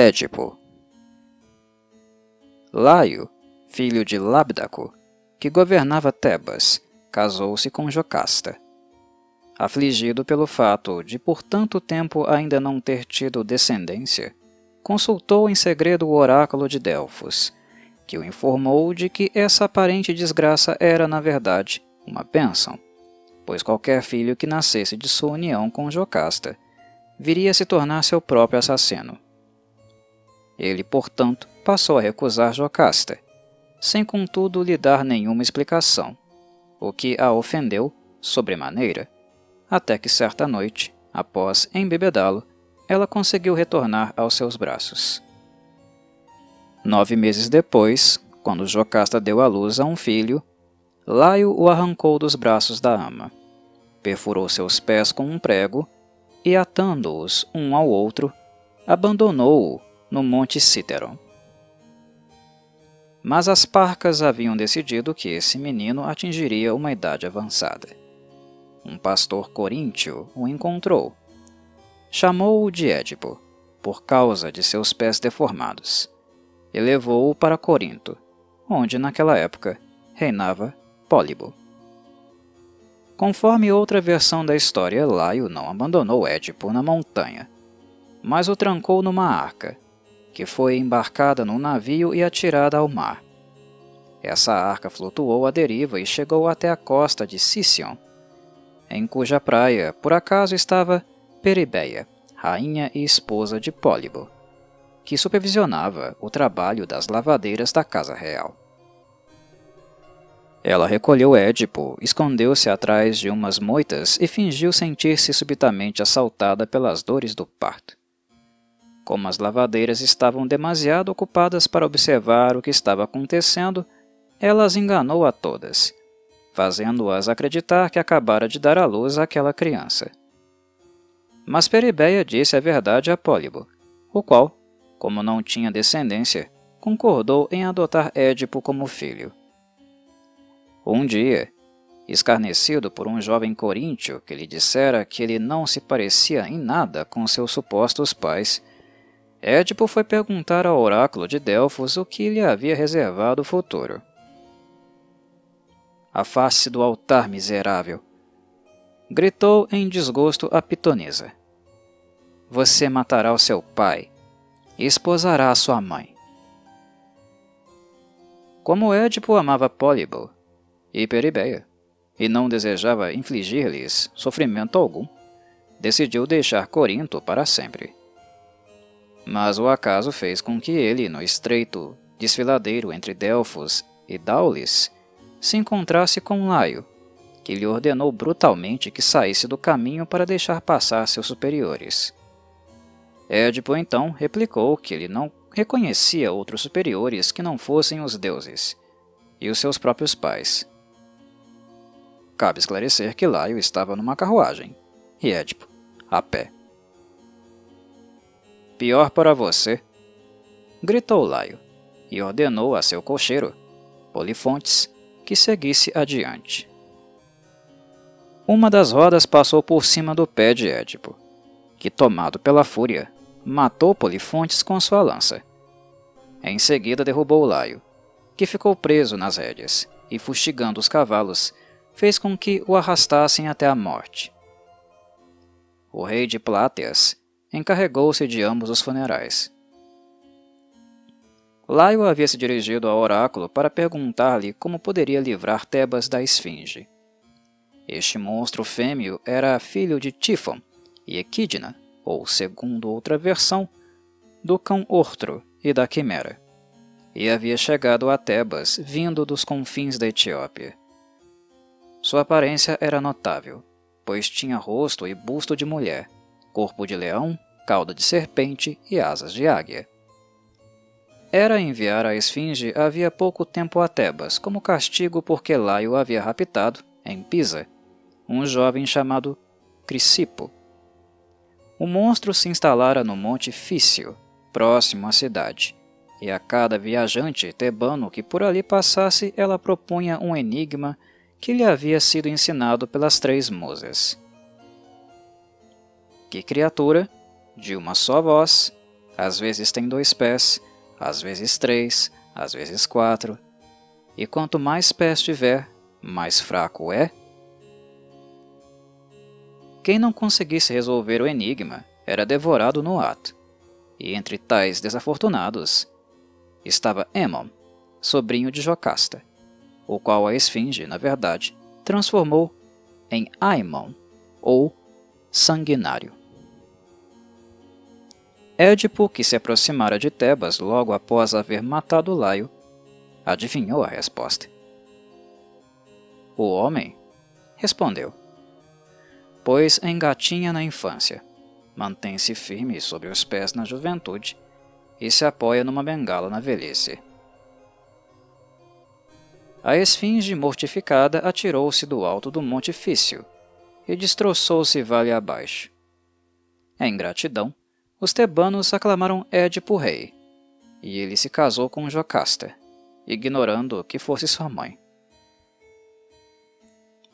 Édipo Laio, filho de Labdaco, que governava Tebas, casou-se com Jocasta. Afligido pelo fato de por tanto tempo ainda não ter tido descendência, consultou em segredo o oráculo de Delfos, que o informou de que essa aparente desgraça era, na verdade, uma bênção, pois qualquer filho que nascesse de sua união com Jocasta viria a se tornar seu próprio assassino. Ele, portanto, passou a recusar Jocasta, sem contudo lhe dar nenhuma explicação, o que a ofendeu sobremaneira até que certa noite, após embebedá-lo, ela conseguiu retornar aos seus braços. Nove meses depois, quando Jocasta deu à luz a um filho, Laio o arrancou dos braços da ama, perfurou seus pés com um prego e, atando-os um ao outro, abandonou-o no Monte Cíteron. Mas as parcas haviam decidido que esse menino atingiria uma idade avançada um pastor coríntio o encontrou. Chamou-o de Édipo, por causa de seus pés deformados, e levou-o para Corinto, onde naquela época reinava Pólibo. Conforme outra versão da história, Laio não abandonou Édipo na montanha, mas o trancou numa arca, que foi embarcada num navio e atirada ao mar. Essa arca flutuou à deriva e chegou até a costa de Sicyon, em cuja praia, por acaso, estava Peribeia, rainha e esposa de Pólibo, que supervisionava o trabalho das lavadeiras da casa real. Ela recolheu Édipo, escondeu-se atrás de umas moitas e fingiu sentir-se subitamente assaltada pelas dores do parto. Como as lavadeiras estavam demasiado ocupadas para observar o que estava acontecendo, ela as enganou a todas fazendo-as acreditar que acabara de dar à luz àquela criança. Mas Peribeia disse a verdade a Pólibo, o qual, como não tinha descendência, concordou em adotar Édipo como filho. Um dia, escarnecido por um jovem coríntio que lhe dissera que ele não se parecia em nada com seus supostos pais, Édipo foi perguntar ao oráculo de Delfos o que lhe havia reservado o futuro. Afaste do altar, miserável! Gritou em desgosto a pitonisa. Você matará o seu pai e esposará a sua mãe. Como Édipo amava Pólibo e Peribeia, e não desejava infligir-lhes sofrimento algum, decidiu deixar Corinto para sempre. Mas o acaso fez com que ele, no estreito desfiladeiro entre Delfos e Daulis, se encontrasse com Laio, que lhe ordenou brutalmente que saísse do caminho para deixar passar seus superiores. Édipo então replicou que ele não reconhecia outros superiores que não fossem os deuses e os seus próprios pais. Cabe esclarecer que Laio estava numa carruagem e Édipo a pé. Pior para você, gritou Laio e ordenou a seu cocheiro, Polifontes, que seguisse adiante. Uma das rodas passou por cima do pé de Édipo, que, tomado pela fúria, matou Polifontes com sua lança. Em seguida derrubou Laio, que ficou preso nas rédeas, e fustigando os cavalos, fez com que o arrastassem até a morte. O rei de Pláteas encarregou-se de ambos os funerais. Laio havia se dirigido ao oráculo para perguntar-lhe como poderia livrar Tebas da esfinge. Este monstro fêmeo era filho de Tifon e Equidna, ou, segundo outra versão, do cão Ortro e da Quimera, e havia chegado a Tebas vindo dos confins da Etiópia. Sua aparência era notável, pois tinha rosto e busto de mulher, corpo de leão, cauda de serpente e asas de águia era enviar a esfinge havia pouco tempo a Tebas, como castigo porque Laio havia raptado, em Pisa, um jovem chamado Crisipo. O monstro se instalara no Monte Fício, próximo à cidade, e a cada viajante tebano que por ali passasse ela propunha um enigma que lhe havia sido ensinado pelas três musas. Que criatura, de uma só voz, Às vezes tem dois pés, às vezes três, às vezes quatro. E quanto mais pés tiver, mais fraco é? Quem não conseguisse resolver o enigma era devorado no ato. E entre tais desafortunados estava Aemon, sobrinho de Jocasta, o qual a esfinge, na verdade, transformou em Aemon, ou sanguinário. Édipo, que se aproximara de Tebas logo após haver matado Laio, adivinhou a resposta. O homem respondeu: Pois engatinha na infância, mantém-se firme sobre os pés na juventude e se apoia numa bengala na velhice. A esfinge mortificada atirou-se do alto do monte Fício e destroçou-se vale abaixo. Em gratidão, os tebanos aclamaram Édipo rei, e ele se casou com Jocasta, ignorando que fosse sua mãe.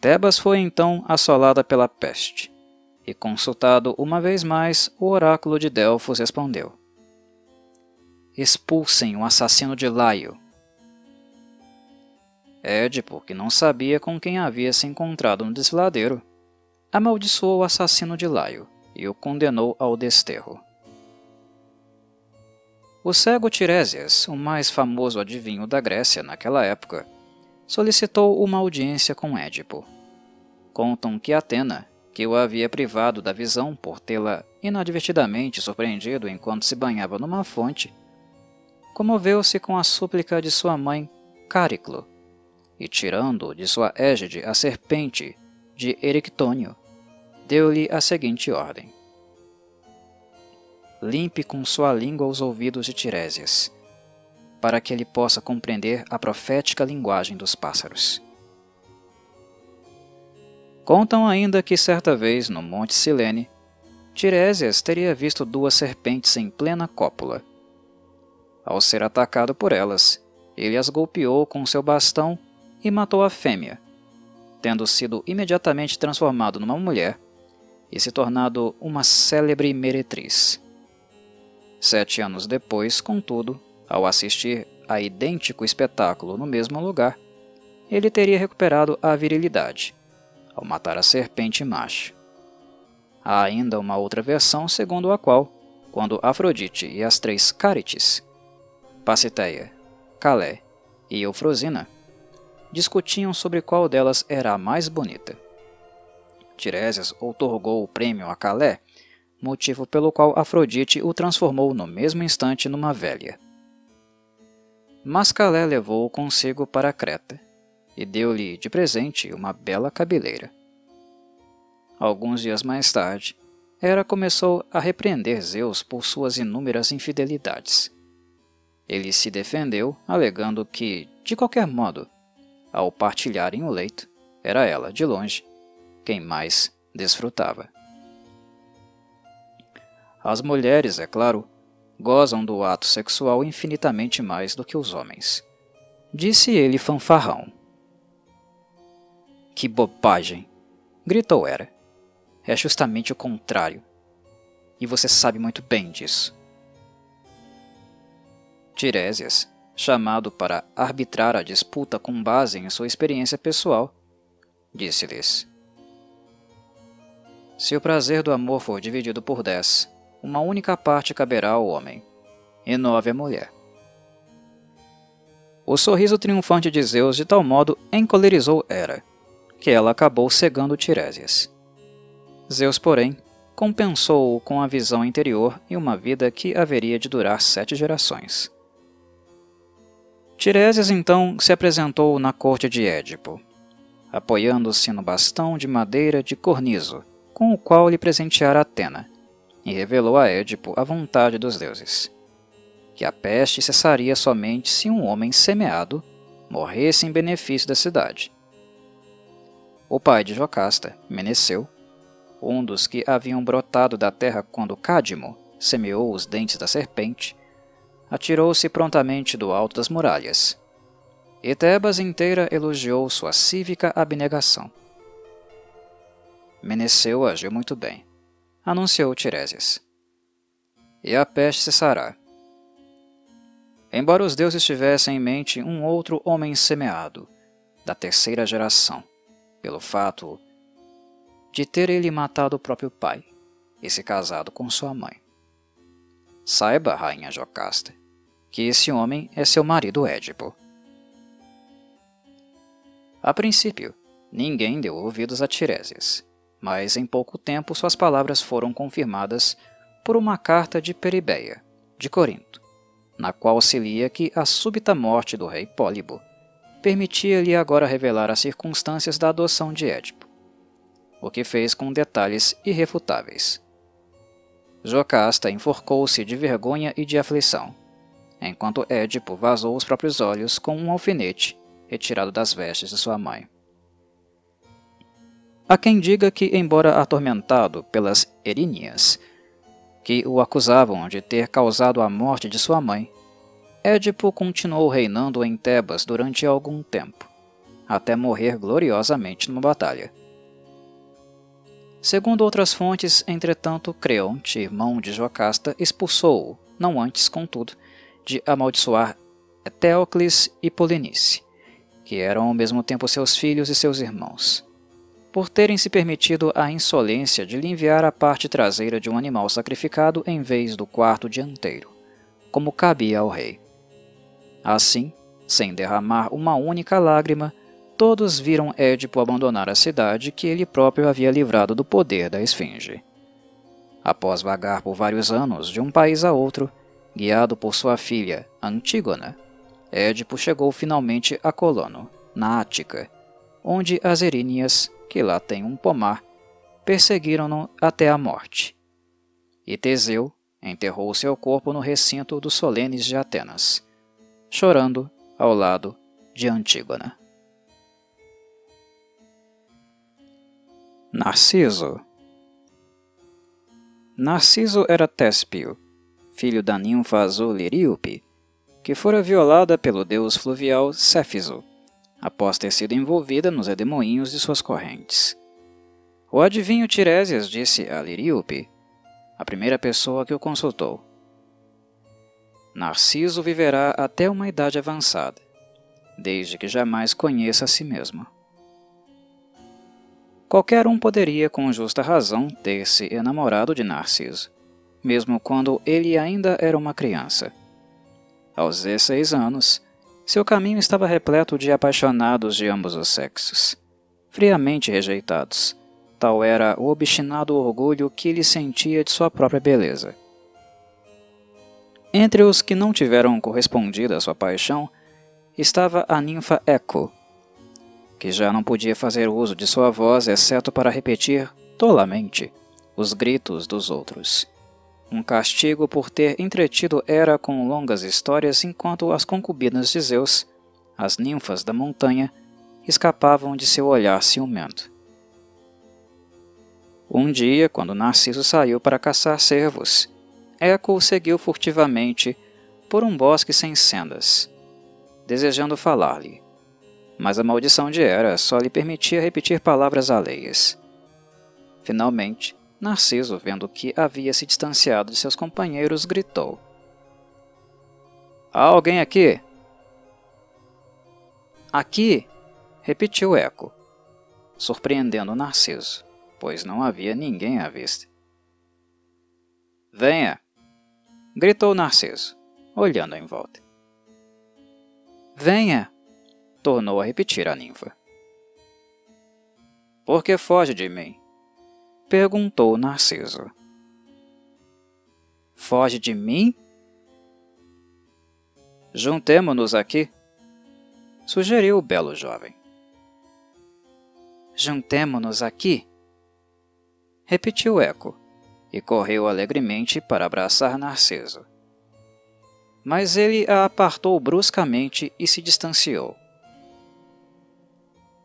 Tebas foi então assolada pela peste, e consultado uma vez mais, o oráculo de Delfos respondeu: Expulsem o assassino de Laio. Édipo, que não sabia com quem havia se encontrado no desfiladeiro, amaldiçoou o assassino de Laio e o condenou ao desterro. O cego Tiresias, o mais famoso adivinho da Grécia naquela época, solicitou uma audiência com Édipo. Contam que Atena, que o havia privado da visão por tê-la inadvertidamente surpreendido enquanto se banhava numa fonte, comoveu-se com a súplica de sua mãe Cáriclo, e tirando de sua égide a serpente de Erictônio, deu-lhe a seguinte ordem limpe com sua língua os ouvidos de Tiresias, para que ele possa compreender a profética linguagem dos pássaros. Contam ainda que certa vez, no Monte Silene, Tiresias teria visto duas serpentes em plena cópula. Ao ser atacado por elas, ele as golpeou com seu bastão e matou a fêmea, tendo sido imediatamente transformado numa mulher e se tornado uma célebre meretriz. Sete anos depois, contudo, ao assistir a idêntico espetáculo no mesmo lugar, ele teria recuperado a virilidade, ao matar a serpente macho. Há ainda uma outra versão segundo a qual, quando Afrodite e as três Cárites, Pasiteia, Calé e Eufrosina, discutiam sobre qual delas era a mais bonita. Tiresias outorgou o prêmio a Calé motivo pelo qual Afrodite o transformou no mesmo instante numa velha. Mas Calé levou-o consigo para Creta e deu-lhe de presente uma bela cabeleira. Alguns dias mais tarde, Hera começou a repreender Zeus por suas inúmeras infidelidades. Ele se defendeu, alegando que, de qualquer modo, ao partilharem o leito, era ela, de longe, quem mais desfrutava. As mulheres, é claro, gozam do ato sexual infinitamente mais do que os homens. Disse ele fanfarrão. Que bobagem! gritou Hera. É justamente o contrário. E você sabe muito bem disso. Tiresias, chamado para arbitrar a disputa com base em sua experiência pessoal, disse-lhes: Se o prazer do amor for dividido por dez, uma única parte caberá ao homem, e nove à mulher. O sorriso triunfante de Zeus de tal modo encolerizou Hera, que ela acabou cegando Tiresias. Zeus, porém, compensou-o com a visão interior e uma vida que haveria de durar sete gerações. Tiresias então se apresentou na corte de Édipo, apoiando-se no bastão de madeira de cornizo, com o qual lhe presenteara Atena, e revelou a Édipo a vontade dos deuses, que a peste cessaria somente se um homem semeado morresse em benefício da cidade. O pai de Jocasta, Meneceu, um dos que haviam brotado da terra quando Cádimo semeou os dentes da serpente, atirou-se prontamente do alto das muralhas. E Tebas inteira elogiou sua cívica abnegação. Meneceu agiu muito bem anunciou Tiresias. e a peste cessará. Embora os deuses tivessem em mente um outro homem semeado, da terceira geração, pelo fato de ter ele matado o próprio pai e se casado com sua mãe. Saiba, rainha Jocasta, que esse homem é seu marido Édipo. A princípio, ninguém deu ouvidos a Tiresias, mas em pouco tempo suas palavras foram confirmadas por uma carta de Peribeia, de Corinto, na qual se lia que a súbita morte do rei Pólibo permitia-lhe agora revelar as circunstâncias da adoção de Édipo, o que fez com detalhes irrefutáveis. Jocasta enforcou-se de vergonha e de aflição, enquanto Édipo vazou os próprios olhos com um alfinete retirado das vestes de sua mãe. Há quem diga que, embora atormentado pelas Eríneas, que o acusavam de ter causado a morte de sua mãe, Édipo continuou reinando em Tebas durante algum tempo, até morrer gloriosamente numa batalha. Segundo outras fontes, entretanto, Creonte, irmão de Jocasta, expulsou-o, não antes, contudo, de amaldiçoar Eteocles e Polinice, que eram ao mesmo tempo seus filhos e seus irmãos por terem se permitido a insolência de lhe enviar a parte traseira de um animal sacrificado em vez do quarto dianteiro, como cabia ao rei. Assim, sem derramar uma única lágrima, todos viram Édipo abandonar a cidade que ele próprio havia livrado do poder da Esfinge. Após vagar por vários anos de um país a outro, guiado por sua filha Antígona, Édipo chegou finalmente a Colono, na Ática, onde as Eríneas que lá tem um pomar, perseguiram-no até a morte. E Teseu enterrou seu corpo no recinto dos solenes de Atenas, chorando ao lado de Antígona. Narciso Narciso era Téspio, filho da ninfa azul Liríope, que fora violada pelo deus fluvial Céfiso após ter sido envolvida nos redemoinhos de suas correntes. O adivinho Tiresias disse a Liríope, a primeira pessoa que o consultou. Narciso viverá até uma idade avançada, desde que jamais conheça a si mesmo. Qualquer um poderia, com justa razão, ter se enamorado de Narciso, mesmo quando ele ainda era uma criança. Aos 16 anos, seu caminho estava repleto de apaixonados de ambos os sexos, friamente rejeitados. Tal era o obstinado orgulho que ele sentia de sua própria beleza. Entre os que não tiveram correspondido à sua paixão, estava a ninfa Eco, que já não podia fazer uso de sua voz exceto para repetir, tolamente, os gritos dos outros um castigo por ter entretido Hera com longas histórias enquanto as concubinas de Zeus, as ninfas da montanha, escapavam de seu olhar ciumento. Um dia, quando Narciso saiu para caçar cervos, Eco seguiu furtivamente por um bosque sem sendas, desejando falar-lhe. Mas a maldição de Hera só lhe permitia repetir palavras alheias. Finalmente, Narciso, vendo que havia se distanciado de seus companheiros, gritou: Há alguém aqui? Aqui? repetiu Eco, surpreendendo Narciso, pois não havia ninguém à vista. Venha! gritou Narciso, olhando em volta. Venha! tornou a repetir a ninfa. Por que foge de mim? Perguntou Narciso. Foge de mim? Juntemo-nos aqui, sugeriu o belo jovem. Juntemo-nos aqui? Repetiu Eco e correu alegremente para abraçar Narciso. Mas ele a apartou bruscamente e se distanciou.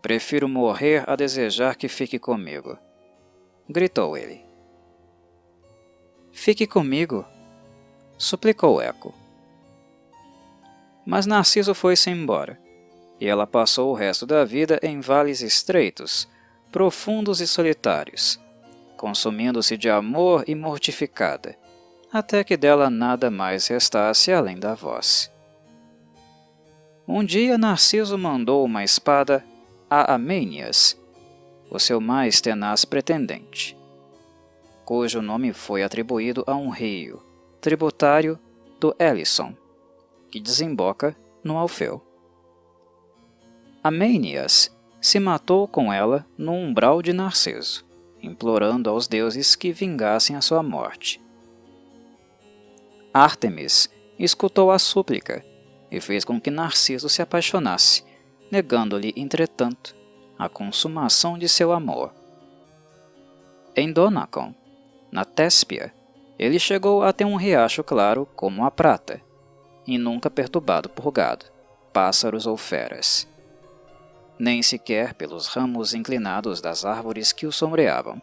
Prefiro morrer a desejar que fique comigo gritou ele. Fique comigo, suplicou Eco. Mas Narciso foi-se embora, e ela passou o resto da vida em vales estreitos, profundos e solitários, consumindo-se de amor e mortificada, até que dela nada mais restasse além da voz. Um dia Narciso mandou uma espada a Amênias, o seu mais tenaz pretendente, cujo nome foi atribuído a um rio, tributário do Ellison, que desemboca no Alfeu. Amênias se matou com ela no umbral de Narciso, implorando aos deuses que vingassem a sua morte. Ártemis escutou a súplica e fez com que Narciso se apaixonasse, negando-lhe, entretanto, a consumação de seu amor. Em Donacon, na Téspia, ele chegou a ter um riacho claro como a prata, e nunca perturbado por gado, pássaros ou feras. Nem sequer pelos ramos inclinados das árvores que o sombreavam.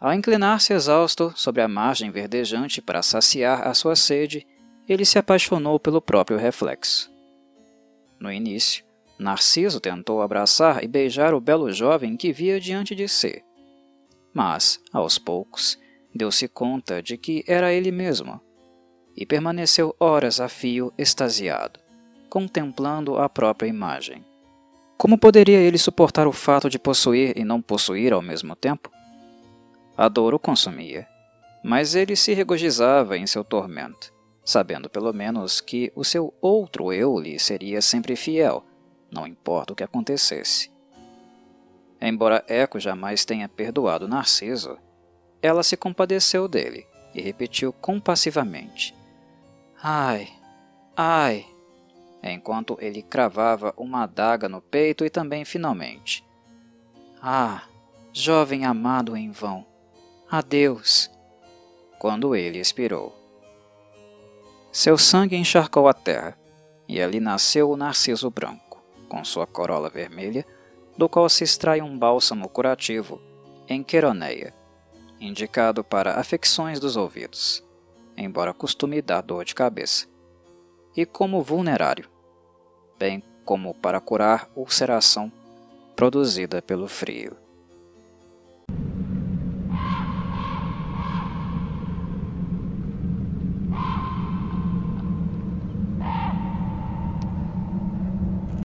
Ao inclinar-se exausto sobre a margem verdejante para saciar a sua sede, ele se apaixonou pelo próprio reflexo. No início, Narciso tentou abraçar e beijar o belo jovem que via diante de si. Mas, aos poucos, deu-se conta de que era ele mesmo, e permaneceu horas a fio extasiado, contemplando a própria imagem. Como poderia ele suportar o fato de possuir e não possuir ao mesmo tempo? A dor o consumia, mas ele se regozijava em seu tormento, sabendo pelo menos que o seu outro eu lhe seria sempre fiel, não importa o que acontecesse. Embora Eco jamais tenha perdoado Narciso, ela se compadeceu dele e repetiu compassivamente: Ai, ai, enquanto ele cravava uma adaga no peito e também finalmente: Ah, jovem amado em vão, Adeus! Quando ele expirou. Seu sangue encharcou a terra, e ali nasceu o narciso branco, com sua corola vermelha, do qual se extrai um bálsamo curativo, em queroneia, indicado para afecções dos ouvidos, embora costume dar dor de cabeça, e como vulnerário, bem como para curar ulceração produzida pelo frio.